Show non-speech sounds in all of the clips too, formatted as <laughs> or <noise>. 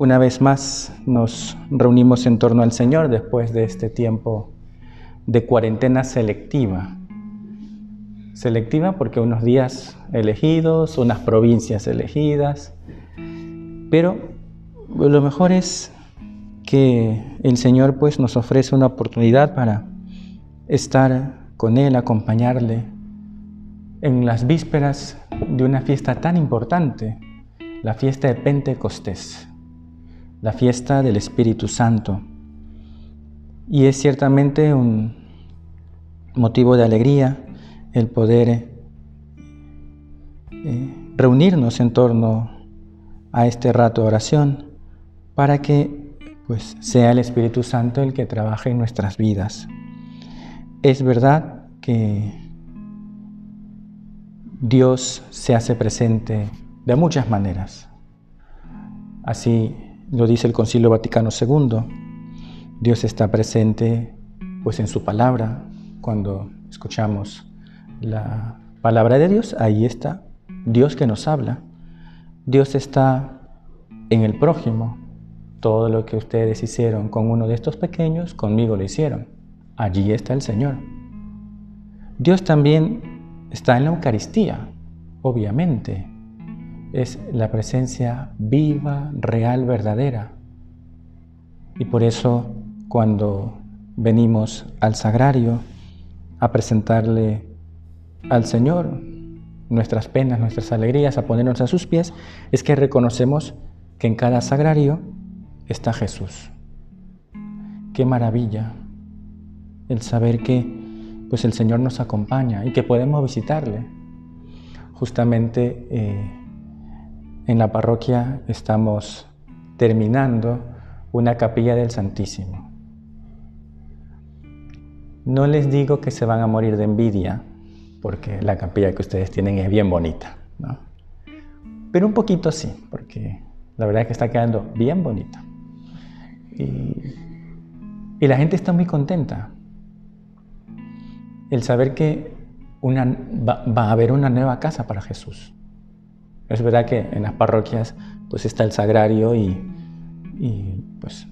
Una vez más nos reunimos en torno al Señor después de este tiempo de cuarentena selectiva. Selectiva porque unos días elegidos, unas provincias elegidas, pero lo mejor es que el Señor pues nos ofrece una oportunidad para estar con Él, acompañarle en las vísperas de una fiesta tan importante, la fiesta de Pentecostés la fiesta del Espíritu Santo. Y es ciertamente un motivo de alegría el poder eh, reunirnos en torno a este rato de oración para que pues, sea el Espíritu Santo el que trabaje en nuestras vidas. Es verdad que Dios se hace presente de muchas maneras. Así lo dice el Concilio Vaticano II. Dios está presente pues en su palabra. Cuando escuchamos la palabra de Dios, ahí está Dios que nos habla. Dios está en el prójimo. Todo lo que ustedes hicieron con uno de estos pequeños, conmigo lo hicieron. Allí está el Señor. Dios también está en la Eucaristía, obviamente es la presencia viva, real, verdadera. Y por eso cuando venimos al sagrario a presentarle al Señor nuestras penas, nuestras alegrías, a ponernos a sus pies, es que reconocemos que en cada sagrario está Jesús. Qué maravilla el saber que pues el Señor nos acompaña y que podemos visitarle. Justamente eh, en la parroquia estamos terminando una capilla del Santísimo. No les digo que se van a morir de envidia, porque la capilla que ustedes tienen es bien bonita, Pero un poquito sí, porque la verdad es que está quedando bien bonita. Y, la gente está muy contenta. El saber que va a haber una nueva casa para Jesús. Es verdad que en las parroquias pues está el sagrario y, pues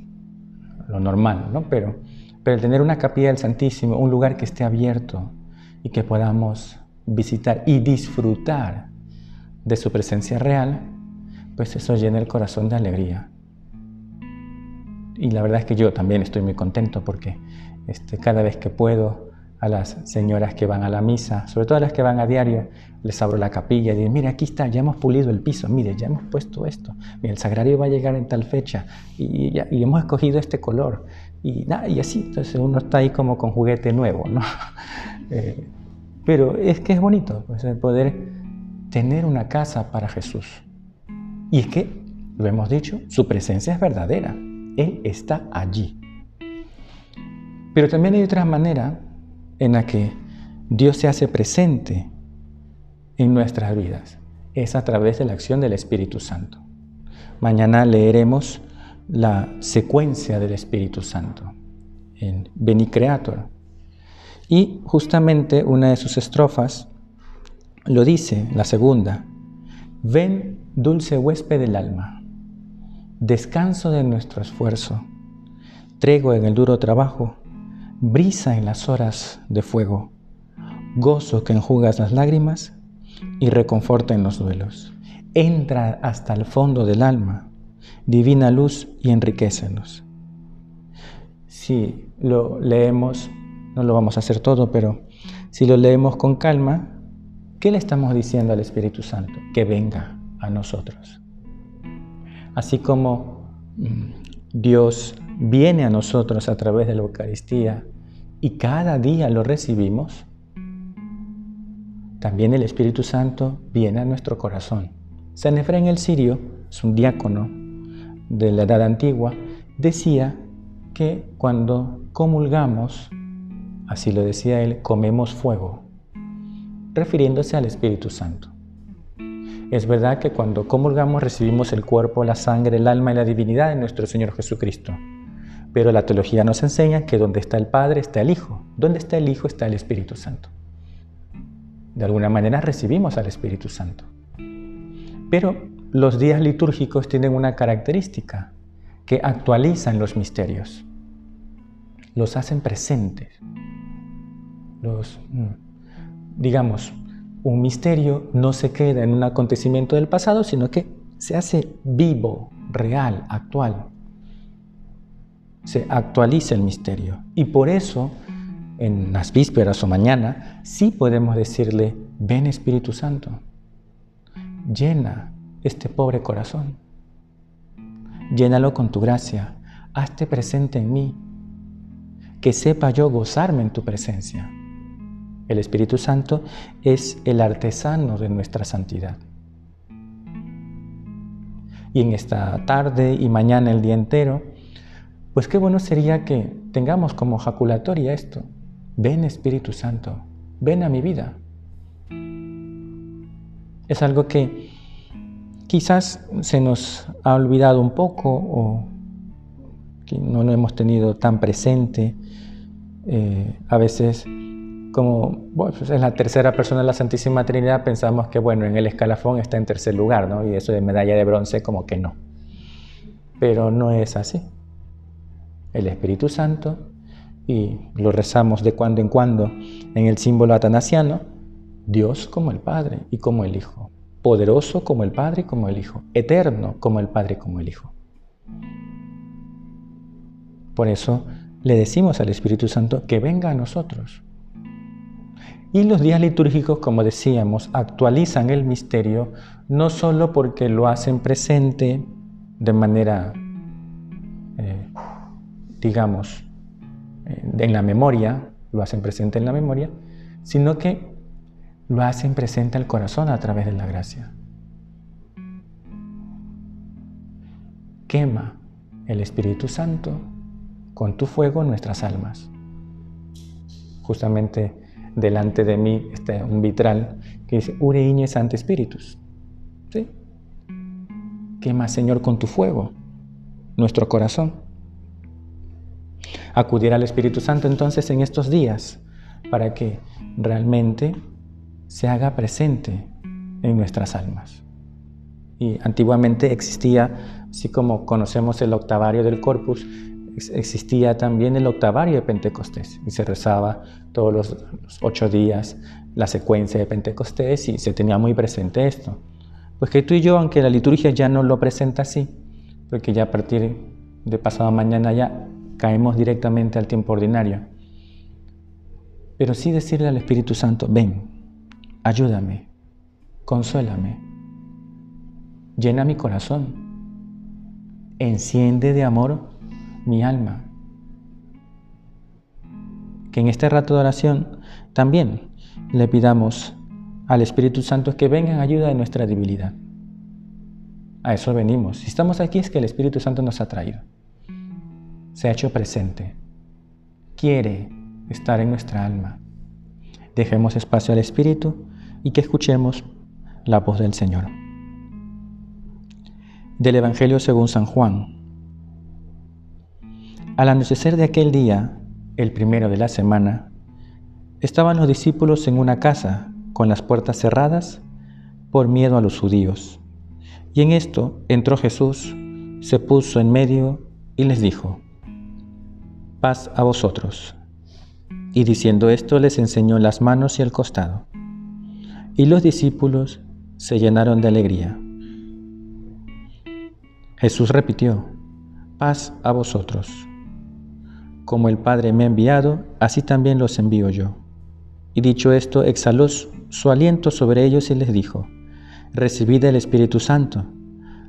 lo normal, ¿no? Pero, pero tener una capilla del Santísimo, un lugar que esté abierto y que podamos visitar y disfrutar de su presencia real, pues eso llena el corazón de alegría. Y la verdad es que yo también estoy muy contento porque este, cada vez que puedo a las señoras que van a la misa, sobre todo a las que van a diario, les abro la capilla y digo, mire, aquí está, ya hemos pulido el piso, mire, ya hemos puesto esto, mire, el sagrario va a llegar en tal fecha y, ya, hemos escogido este color. Y, y así, entonces uno está ahí como con juguete nuevo, ¿no? <laughs> Eh, pero es que es bonito pues, poder tener una casa para Jesús. Y es que, lo hemos dicho, su presencia es verdadera. Él está allí. Pero también hay otra manera en la que Dios se hace presente en nuestras vidas. Es a través de la acción del Espíritu Santo. Mañana leeremos la secuencia del Espíritu Santo en Beni Creator. Y justamente una de sus estrofas lo dice, la segunda, ven dulce huésped del alma, descanso de nuestro esfuerzo, tregua en el duro trabajo, brisa en las horas de fuego, gozo que enjugas las lágrimas y reconforta en los duelos. Entra hasta el fondo del alma, divina luz y enriquecenos. Si lo leemos, no lo vamos a hacer todo, pero si lo leemos con calma, ¿qué le estamos diciendo al Espíritu Santo? Que venga a nosotros. Así como mm, Dios viene a nosotros a través de la Eucaristía y cada día lo recibimos, también el Espíritu Santo viene a nuestro corazón. San Efraín el Sirio es un diácono de la Edad Antigua, decía que cuando comulgamos, así lo decía él, comemos fuego, refiriéndose al Espíritu Santo. Es verdad que cuando comulgamos recibimos el cuerpo, la sangre, el alma y la divinidad de nuestro Señor Jesucristo. Pero la teología nos enseña que donde está el Padre está el Hijo, donde está el Hijo está el Espíritu Santo. De alguna manera recibimos al Espíritu Santo. Pero los días litúrgicos tienen una característica, que actualizan los misterios, los hacen presentes. Los, mm, digamos, un misterio no se queda en un acontecimiento del pasado, sino que se hace vivo, real, actual. Se actualiza el misterio. Y por eso, en las vísperas o mañana, sí podemos decirle, ven Espíritu Santo, llena este pobre corazón, llénalo con tu gracia, hazte presente en mí, que sepa yo gozarme en tu presencia. El Espíritu Santo es el artesano de nuestra santidad. Y en esta tarde y mañana el día entero, pues qué bueno sería que tengamos como jaculatoria esto. Ven Espíritu Santo, ven a mi vida. Es algo que quizás se nos ha olvidado un poco o que no lo hemos tenido tan presente. Eh, a veces como bueno, pues es la tercera persona de la Santísima Trinidad, pensamos que bueno, en el escalafón está en tercer lugar, ¿no? Y eso de medalla de bronce como que no. Pero no es así. El Espíritu Santo, y lo rezamos de cuando en cuando en el símbolo atanasiano, Dios como el Padre y como el Hijo, poderoso como el Padre y como el Hijo, eterno como el Padre y como el Hijo. Por eso le decimos al Espíritu Santo que venga a nosotros, y los días litúrgicos, como decíamos, actualizan el misterio no solo porque lo hacen presente de manera, digamos, eh, en la memoria, lo hacen presente en la memoria, sino que lo hacen presente al corazón a través de la gracia. Quema el Espíritu Santo con tu fuego nuestras almas. Justamente delante de mí está un vitral que dice, Ure Iñe Santo Espíritus. ¿Sí? Quema, Señor, con tu fuego nuestro corazón. Acudir al Espíritu Santo entonces en estos días para que realmente se haga presente en nuestras almas. Y antiguamente existía, así como conocemos el octavario del corpus, existía también el octavario de Pentecostés y se rezaba todos los, ocho días la secuencia de Pentecostés y se tenía muy presente esto. Pues que tú y yo, aunque la liturgia ya no lo presenta así, porque ya a partir de pasado mañana ya caemos directamente al tiempo ordinario, pero sí decirle al Espíritu Santo, ven, ayúdame, consuélame, llena mi corazón, enciende de amor mi alma. Que en este rato de oración también le pidamos al Espíritu Santo que venga en ayuda de nuestra debilidad. A eso venimos. Si estamos aquí es que el Espíritu Santo nos ha traído. Se ha hecho presente. Quiere estar en nuestra alma. Dejemos espacio al Espíritu y que escuchemos la voz del Señor. Del Evangelio según San Juan, al anochecer de aquel día, el primero de la semana, estaban los discípulos en una casa con las puertas cerradas por miedo a los judíos. Y en esto entró Jesús, se puso en medio y les dijo, paz a vosotros. Y diciendo esto les enseñó las manos y el costado. Y los discípulos se llenaron de alegría. Jesús repitió, paz a vosotros. Como el Padre me ha enviado, así también los envío yo. Y dicho esto, exhaló su aliento sobre ellos y les dijo, Recibid el Espíritu Santo.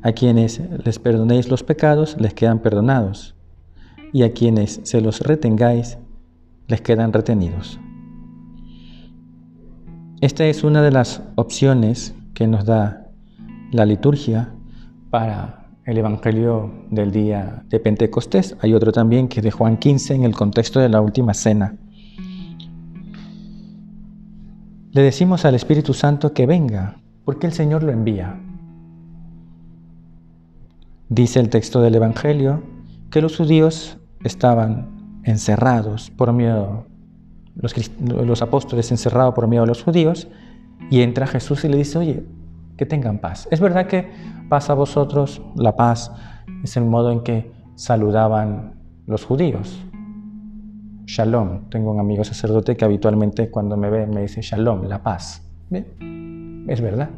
A quienes les perdonéis los pecados, les quedan perdonados, y a quienes se los retengáis, les quedan retenidos. Esta es una de las opciones que nos da la liturgia para el Evangelio del día de Pentecostés. Hay otro también que es de Juan 15 en el contexto de la última cena. Le decimos al Espíritu Santo que venga, porque el Señor lo envía. Dice el texto del Evangelio que los judíos estaban encerrados por miedo, los, los apóstoles encerrados por miedo a los judíos, y entra Jesús y le dice, oye, que tengan paz. Es verdad que paz a vosotros, la paz es el modo en que saludaban los judíos. Shalom. Tengo un amigo sacerdote que habitualmente cuando me ve me dice Shalom, la paz. Es verdad.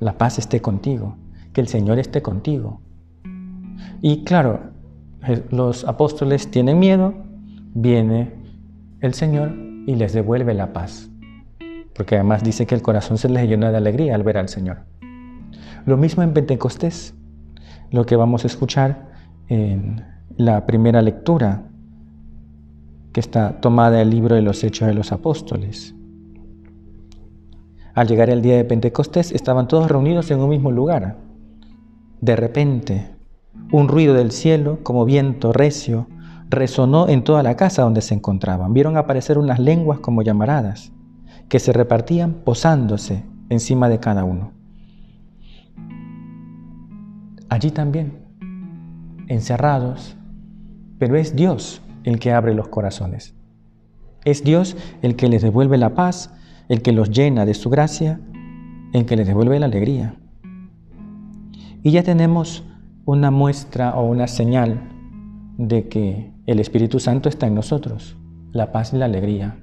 La paz esté contigo, que el Señor esté contigo. Y claro, los apóstoles tienen miedo, viene el Señor y les devuelve la paz porque además dice que el corazón se les llena de alegría al ver al Señor. Lo mismo en Pentecostés, lo que vamos a escuchar en la primera lectura, que está tomada del libro de los Hechos de los Apóstoles. Al llegar el día de Pentecostés estaban todos reunidos en un mismo lugar. De repente, un ruido del cielo, como viento recio, resonó en toda la casa donde se encontraban. Vieron aparecer unas lenguas como llamaradas que se repartían posándose encima de cada uno. Allí también, encerrados, pero es Dios el que abre los corazones. Es Dios el que les devuelve la paz, el que los llena de su gracia, el que les devuelve la alegría. Y ya tenemos una muestra o una señal de que el Espíritu Santo está en nosotros, la paz y la alegría.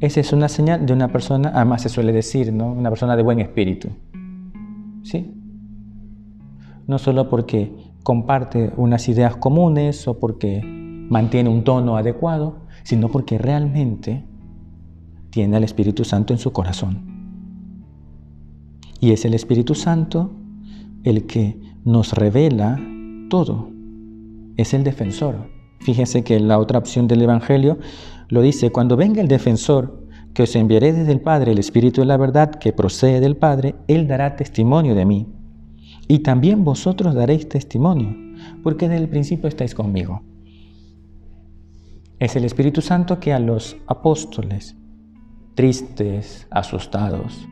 Esa es una señal de una persona, además se suele decir, ¿no? Una persona de buen espíritu. ¿Sí? No solo porque comparte unas ideas comunes o porque mantiene un tono adecuado, sino porque realmente tiene al Espíritu Santo en su corazón. Y es el Espíritu Santo el que nos revela todo. Es el defensor. Fíjense que la otra opción del Evangelio lo dice, cuando venga el defensor, que os enviaré desde el Padre, el Espíritu de la verdad que procede del Padre, Él dará testimonio de mí. Y también vosotros daréis testimonio, porque desde el principio estáis conmigo. Es el Espíritu Santo que a los apóstoles, tristes, asustados,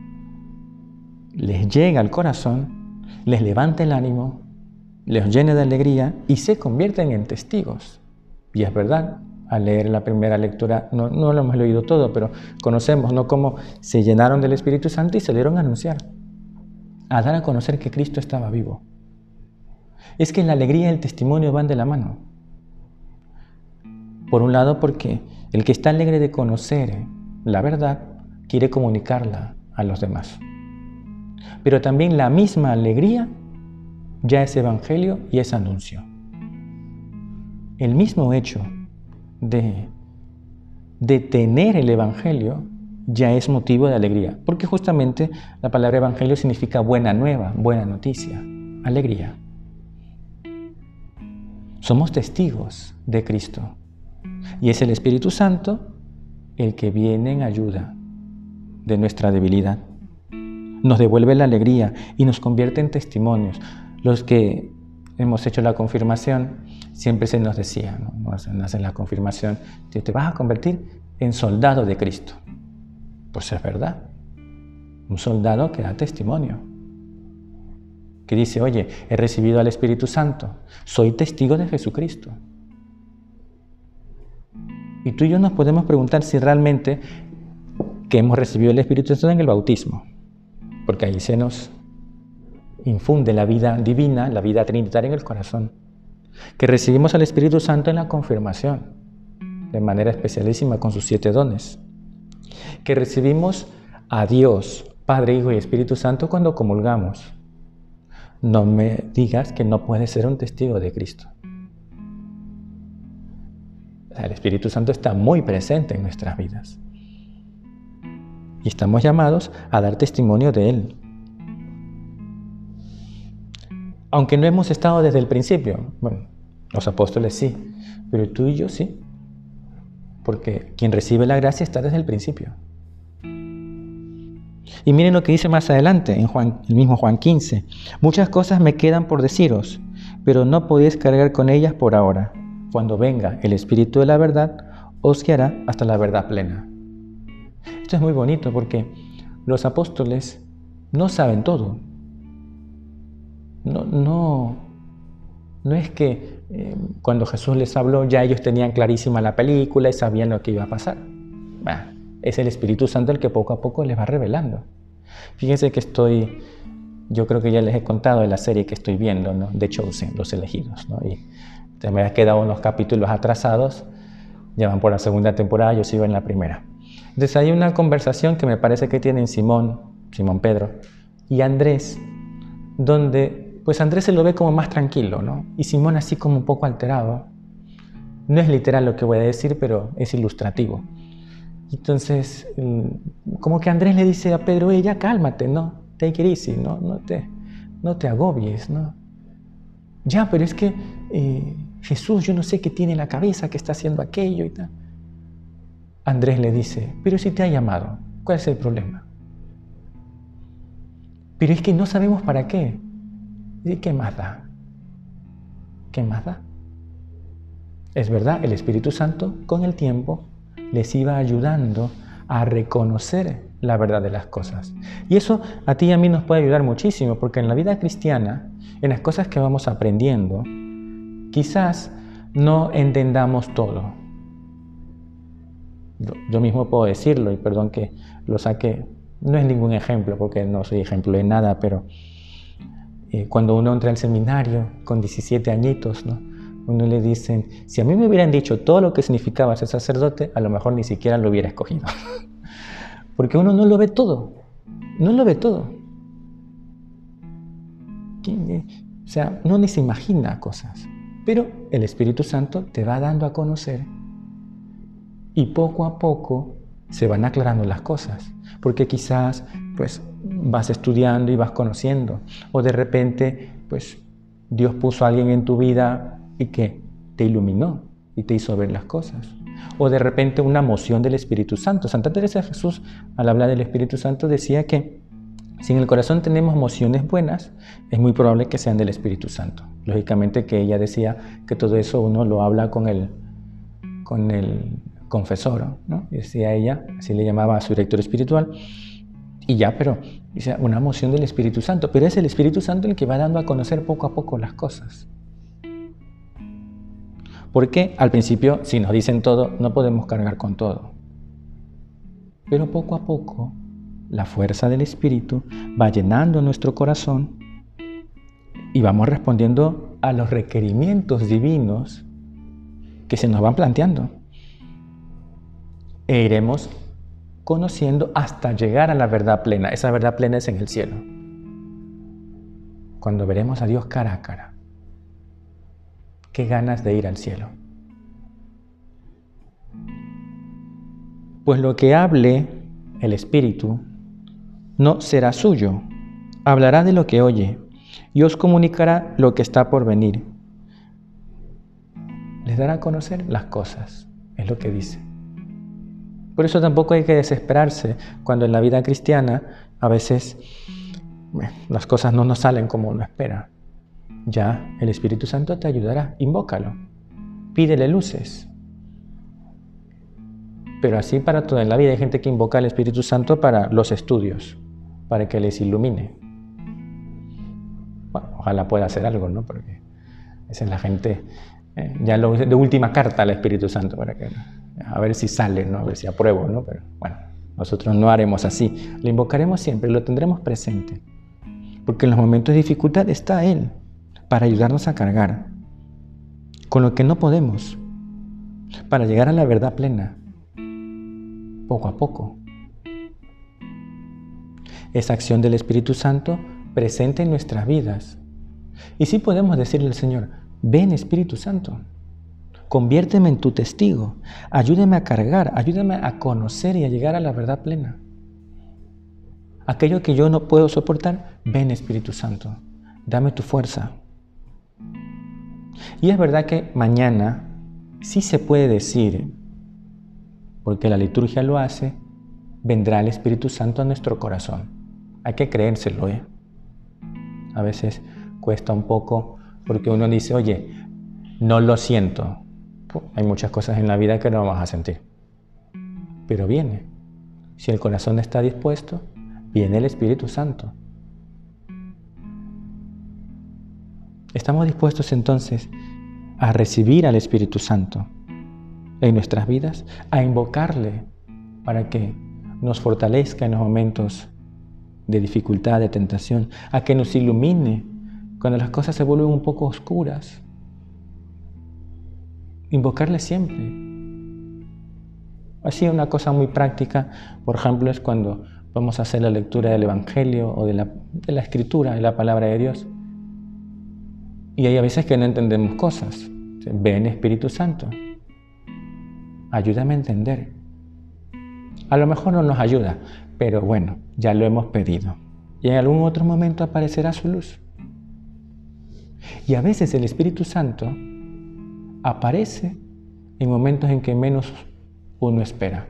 les llega al corazón, les levanta el ánimo, les llena de alegría y se convierten en testigos. Y es verdad, al leer la primera lectura, no, lo hemos leído todo, pero conocemos ¿no? cómo se llenaron del Espíritu Santo y salieron a anunciar, a dar a conocer que Cristo estaba vivo. Es que la alegría y el testimonio van de la mano. Por un lado, porque el que está alegre de conocer la verdad quiere comunicarla a los demás. Pero también la misma alegría ya es evangelio y es anuncio. El mismo hecho de, de tener el Evangelio ya es motivo de alegría, porque justamente la palabra Evangelio significa buena nueva, buena noticia, alegría. Somos testigos de Cristo y es el Espíritu Santo el que viene en ayuda de nuestra debilidad. Nos devuelve la alegría y nos convierte en testimonios. Los que hemos hecho la confirmación, siempre se nos decía, ¿no? hace la confirmación, te vas a convertir en soldado de Cristo. Pues es verdad. Un soldado que da testimonio. Que dice, oye, he recibido al Espíritu Santo, soy testigo de Jesucristo. Y tú y yo nos podemos preguntar si realmente que hemos recibido el Espíritu Santo en el bautismo, porque ahí se nos infunde la vida divina, la vida trinitaria en el corazón. Que recibimos al Espíritu Santo en la confirmación, de manera especialísima con sus siete dones. Que recibimos a Dios, Padre, Hijo y Espíritu Santo cuando comulgamos. No me digas que no puedes ser un testigo de Cristo. El Espíritu Santo está muy presente en nuestras vidas. Y estamos llamados a dar testimonio de Él. Aunque no hemos estado desde el principio. Bueno, los apóstoles sí, pero tú y yo sí. Porque quien recibe la gracia está desde el principio. Y miren lo que dice más adelante en Juan, el mismo Juan 15. Muchas cosas me quedan por deciros, pero no podéis cargar con ellas por ahora. Cuando venga el Espíritu de la verdad, os guiará hasta la verdad plena. Esto es muy bonito porque los apóstoles no saben todo. No, no, no es que eh, cuando Jesús les habló ya ellos tenían clarísima la película y sabían lo que iba a pasar. es el Espíritu Santo el que poco a poco les va revelando. Fíjense que estoy, yo creo que ya les he contado de la serie que estoy viendo, ¿no? de Chosen, Los Elegidos. Y me han quedado unos capítulos atrasados, ya van por la segunda temporada, yo sigo en la primera. Entonces hay una conversación que me parece que tienen Simón, Simón Pedro, y Andrés, donde pues Andrés se lo ve como más tranquilo, ¿no? Y Simón así como un poco alterado. No es literal lo que voy a decir, pero es ilustrativo. Entonces, mm, como que Andrés le dice a Pedro, ella cálmate, ¿no? Take it easy, ¿no? No te, no te agobies, ¿no? Ya, pero es que eh, Jesús, yo no sé qué tiene en la cabeza, que está haciendo aquello y tal. Andrés le dice, pero si te ha llamado, ¿cuál es el problema? Pero es que no sabemos para qué. ¿Y qué más da? ¿Qué más da? Es verdad, el Espíritu Santo con el tiempo les iba ayudando a reconocer la verdad de las cosas. Y eso a ti y a mí nos puede ayudar muchísimo, porque en la vida cristiana, en las cosas que vamos aprendiendo, quizás no entendamos todo. Yo, mismo puedo decirlo, y perdón que lo saque, no es ningún ejemplo, porque no soy ejemplo de nada, pero eh, cuando uno entra al seminario con 17 añitos, ¿no? uno le dicen, si a mí me hubieran dicho todo lo que significaba ser sacerdote, a lo mejor ni siquiera lo hubiera escogido. <laughs> Porque uno no lo ve todo, no lo ve todo. O sea, no ni se imagina cosas. Pero el Espíritu Santo te va dando a conocer y poco a poco se van aclarando las cosas. Porque quizás, pues, vas estudiando y vas conociendo. O de repente, pues Dios puso a alguien en tu vida y que te iluminó y te hizo ver las cosas. O de repente una moción del Espíritu Santo. Santa Teresa de Jesús, al hablar del Espíritu Santo, decía que si en el corazón tenemos emociones buenas, es muy probable que sean del Espíritu Santo. Lógicamente que ella decía que todo eso uno lo habla con el, con el confesor. Decía ella, así le llamaba a su director espiritual, y ya, pero dice, una emoción del Espíritu Santo, pero es el Espíritu Santo el que va dando a conocer poco a poco las cosas. Porque al principio, si nos dicen todo, no podemos cargar con todo. Pero poco a poco, la fuerza del Espíritu va llenando nuestro corazón y vamos respondiendo a los requerimientos divinos que se nos van planteando. E iremos conociendo hasta llegar a la verdad plena. Esa verdad plena es en el cielo. Cuando veremos a Dios cara a cara. Qué ganas de ir al cielo. Pues lo que hable el Espíritu no será suyo, hablará de lo que oye y os comunicará lo que está por venir. Les dará a conocer las cosas, es lo que dice. Por eso tampoco hay que desesperarse cuando en la vida cristiana a veces las cosas no nos salen como uno espera. Ya el Espíritu Santo te ayudará, invócalo, pídele luces. Pero así para toda la vida hay gente que invoca al Espíritu Santo para los estudios, para que les ilumine. Bueno, ojalá pueda hacer algo, ¿no? Porque esa es la gente, eh, ya lo, de última carta al Espíritu Santo, para que a ver si sale, ¿no? a ver si apruebo, ¿no? pero bueno, nosotros no haremos así. Lo invocaremos siempre, lo tendremos presente, porque en los momentos de dificultad está Él para ayudarnos a cargar con lo que no podemos, para llegar a la verdad plena, poco a poco. Esa acción del Espíritu Santo presente en nuestras vidas. Y sí podemos decirle al Señor, ven Espíritu Santo, Conviérteme en tu testigo. Ayúdame a cargar, ayúdame a conocer y a llegar a la verdad plena. Aquello que yo no puedo soportar, ven Espíritu Santo, dame tu fuerza. Y es verdad que mañana sí se puede decir, porque la liturgia lo hace, vendrá el Espíritu Santo a nuestro corazón. Hay que creérselo, ¿eh? A veces cuesta un poco porque uno dice, oye, no lo siento. Hay muchas cosas en la vida que no vamos a sentir. Pero viene. Si el corazón está dispuesto, viene el Espíritu Santo. Estamos dispuestos entonces a recibir al Espíritu Santo en nuestras vidas, a invocarle para que nos fortalezca en los momentos de dificultad, de tentación, a que nos ilumine cuando las cosas se vuelven un poco oscuras. Invocarle siempre. Así una cosa muy práctica, por ejemplo, es cuando vamos a hacer la lectura del Evangelio o de la, de la Escritura, de la palabra de Dios. Y hay a veces que no entendemos cosas. Ven Espíritu Santo. Ayúdame a entender. A lo mejor no nos ayuda, pero bueno, ya lo hemos pedido. Y en algún otro momento aparecerá su luz. Y a veces el Espíritu Santo aparece en momentos en que menos uno espera.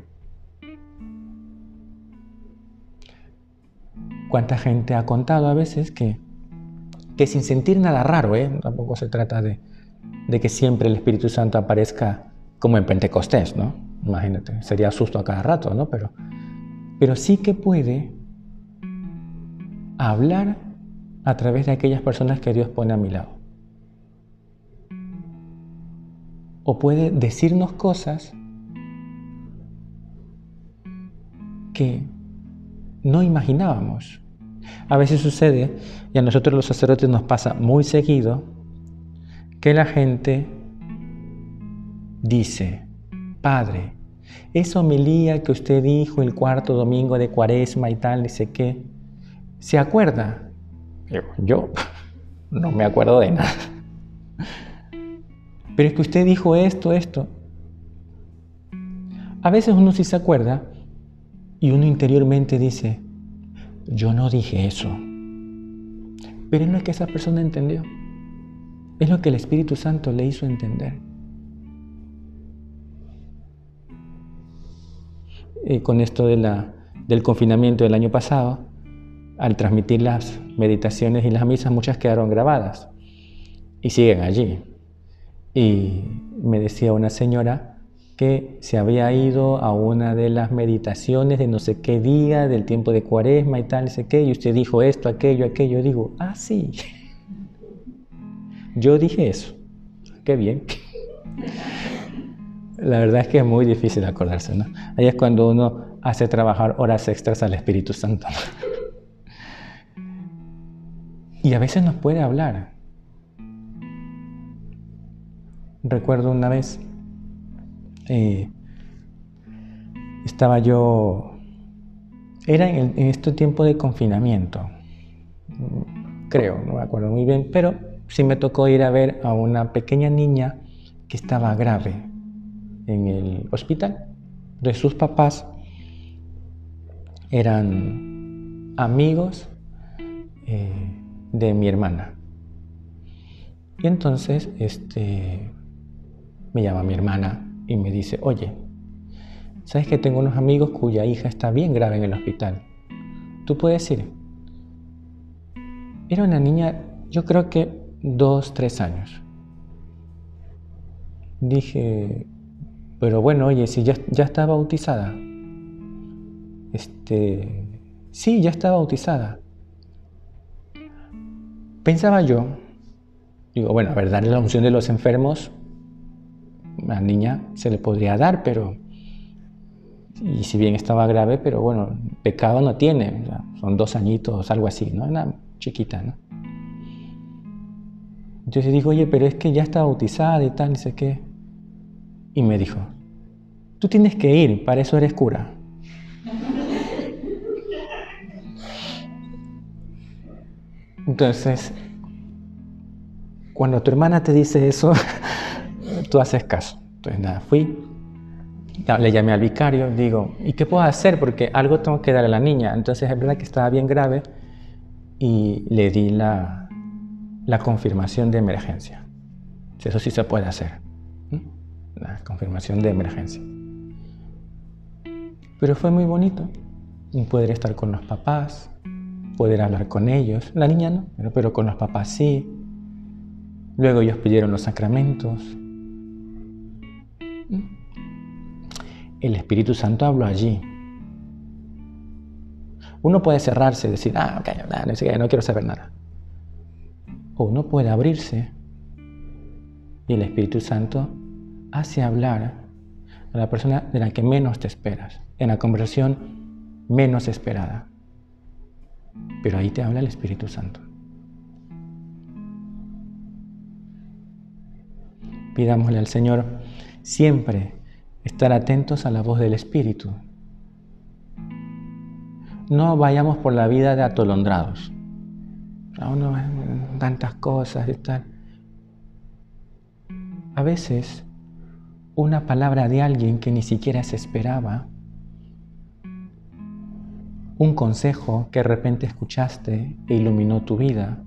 ¿Cuánta gente ha contado a veces que que sin sentir nada raro, ¿eh? tampoco se trata de, que siempre el Espíritu Santo aparezca como en Pentecostés, ¿no? Imagínate, sería susto a cada rato, ¿no? Pero, pero sí que puede hablar a través de aquellas personas que Dios pone a mi lado. O puede decirnos cosas que no imaginábamos. A veces sucede, y a nosotros los sacerdotes nos pasa muy seguido, que la gente dice, Padre, esa homilía que usted dijo el cuarto domingo de cuaresma y tal, dice que, ¿se acuerda? Yo, <laughs> no me acuerdo de nada. Pero es que usted dijo esto, esto. A veces uno sí se acuerda y uno interiormente dice, yo no dije eso. Pero no es que esa persona entendió. Es lo que el Espíritu Santo le hizo entender. Eh, con esto del confinamiento del año pasado, al transmitir las meditaciones y las misas, muchas quedaron grabadas y siguen allí. Y me decía una señora, que se había ido a una de las meditaciones de no sé qué día, del tiempo de cuaresma y tal, no sé qué, y usted dijo esto, aquello, aquello. Digo, ah, sí. <laughs> Yo dije eso. Qué bien. <laughs> La verdad es que es muy difícil acordarse, ¿no? Ahí es cuando uno hace trabajar horas extras al Espíritu Santo. <laughs> Y a veces nos puede hablar. Recuerdo una vez eh, estaba yo, era en, este tiempo de confinamiento, creo, no me acuerdo muy bien, pero sí me tocó ir a ver a una pequeña niña que estaba grave en el hospital. De sus papás eran amigos eh, de mi hermana. Y entonces este, me llama mi hermana y me dice, oye, ¿sabes que tengo unos amigos cuya hija está bien grave en el hospital? ¿Tú puedes ir? Era una niña, yo creo que dos, tres años. Dije, pero bueno, oye, si ya, ya está bautizada. Este, sí, ya está bautizada. Pensaba yo, digo, bueno, a ver, darle la unción de los enfermos la niña se le podría dar, pero... Y si bien estaba grave, pero bueno, pecado no tiene, son dos añitos, algo así, ¿no? Una chiquita, ¿no? Entonces digo, oye, pero es que ya está bautizada y tal, y sé qué. Y me dijo, tú tienes que ir, para eso eres cura. Entonces, cuando tu hermana te dice eso, <laughs> tú haces caso. Entonces nada, fui, le llamé al vicario, digo, ¿y qué puedo hacer? Porque algo tengo que dar a la niña. Entonces es verdad que estaba bien grave y le di la, la confirmación de emergencia. Eso sí se puede hacer. La confirmación de emergencia. Pero fue muy bonito poder estar con los papás, poder hablar con ellos. La niña no, pero, con los papás sí. Luego ellos pidieron los sacramentos. El Espíritu Santo habló allí. Uno puede cerrarse y decir, ah, okay, no, no quiero saber nada. O uno puede abrirse y el Espíritu Santo hace hablar a la persona de la que menos te esperas, en la conversación menos esperada. Pero ahí te habla el Espíritu Santo. Pidámosle al Señor siempre estar atentos a la voz del Espíritu. No vayamos por la vida de atolondrados. A uno tantas cosas y tal. A veces una palabra de alguien que ni siquiera se esperaba un consejo que de repente escuchaste e iluminó tu vida,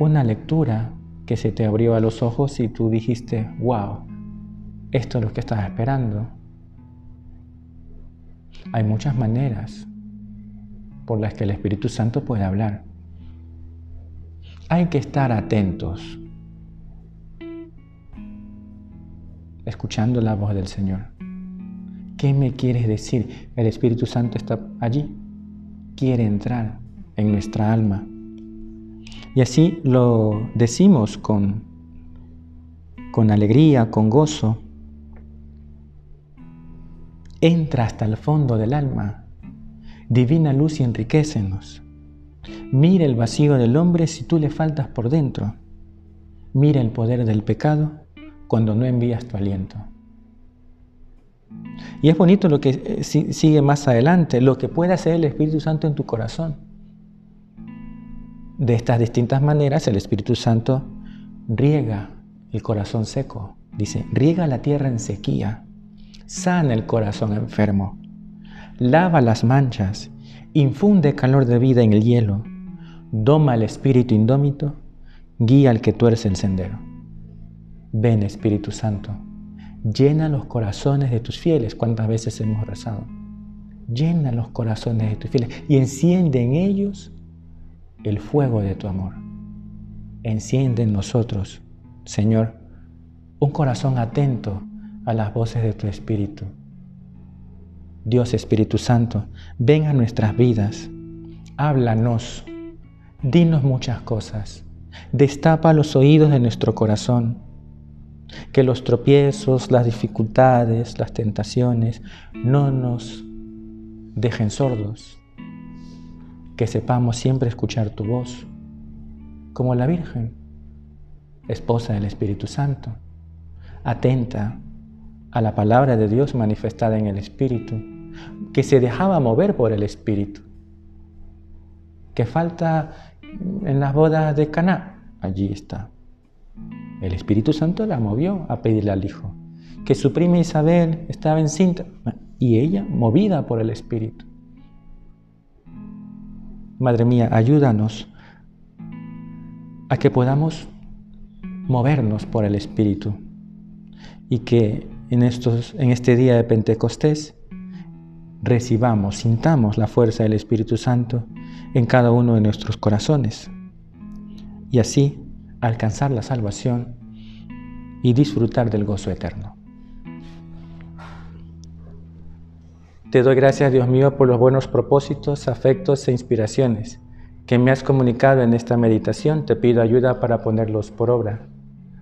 una lectura que se te abrió a los ojos y tú dijiste, wow, esto es lo que estaba esperando. Hay muchas maneras por las que el Espíritu Santo puede hablar. Hay que estar atentos, escuchando la voz del Señor. ¿Qué me quieres decir? El Espíritu Santo está allí, quiere entrar en nuestra alma. Y así lo decimos con, con alegría, con gozo. Entra hasta el fondo del alma. Divina luz y enriquecenos. Mira el vacío del hombre si tú le faltas por dentro. Mira el poder del pecado cuando no envías tu aliento. Y es bonito lo que eh, sigue más adelante, lo que puede hacer el Espíritu Santo en tu corazón. De estas distintas maneras, el Espíritu Santo riega el corazón seco. Dice, riega la tierra en sequía, sana el corazón enfermo, lava las manchas, infunde calor de vida en el hielo, doma el espíritu indómito, guía al que tuerce el sendero. Ven Espíritu Santo Llena los corazones de tus fieles. ¿Cuántas veces hemos rezado? Llena los corazones de tus fieles y enciende en ellos el fuego de tu amor. Enciende en nosotros, Señor, un corazón atento a las voces de tu Espíritu. Dios Espíritu Santo, ven a nuestras vidas, háblanos, dinos muchas cosas, destapa los oídos de nuestro corazón que los tropiezos, las dificultades, las tentaciones no nos dejen sordos. Que sepamos siempre escuchar tu voz, como la Virgen, esposa del Espíritu Santo, atenta a la palabra de Dios manifestada en el Espíritu, que se dejaba mover por el Espíritu. Que falta en las bodas de Caná, allí está el Espíritu Santo la movió a pedirle al Hijo. Que su prima Isabel estaba encinta y ella movida por el Espíritu. Madre mía, ayúdanos a que podamos movernos por el Espíritu y que en, estos, en este día de Pentecostés recibamos, sintamos la fuerza del Espíritu Santo en cada uno de nuestros corazones. Y así alcanzar la salvación y disfrutar del gozo eterno. Te doy gracias, Dios mío, por los buenos propósitos, afectos e inspiraciones que me has comunicado en esta meditación. Te pido ayuda para ponerlos por obra.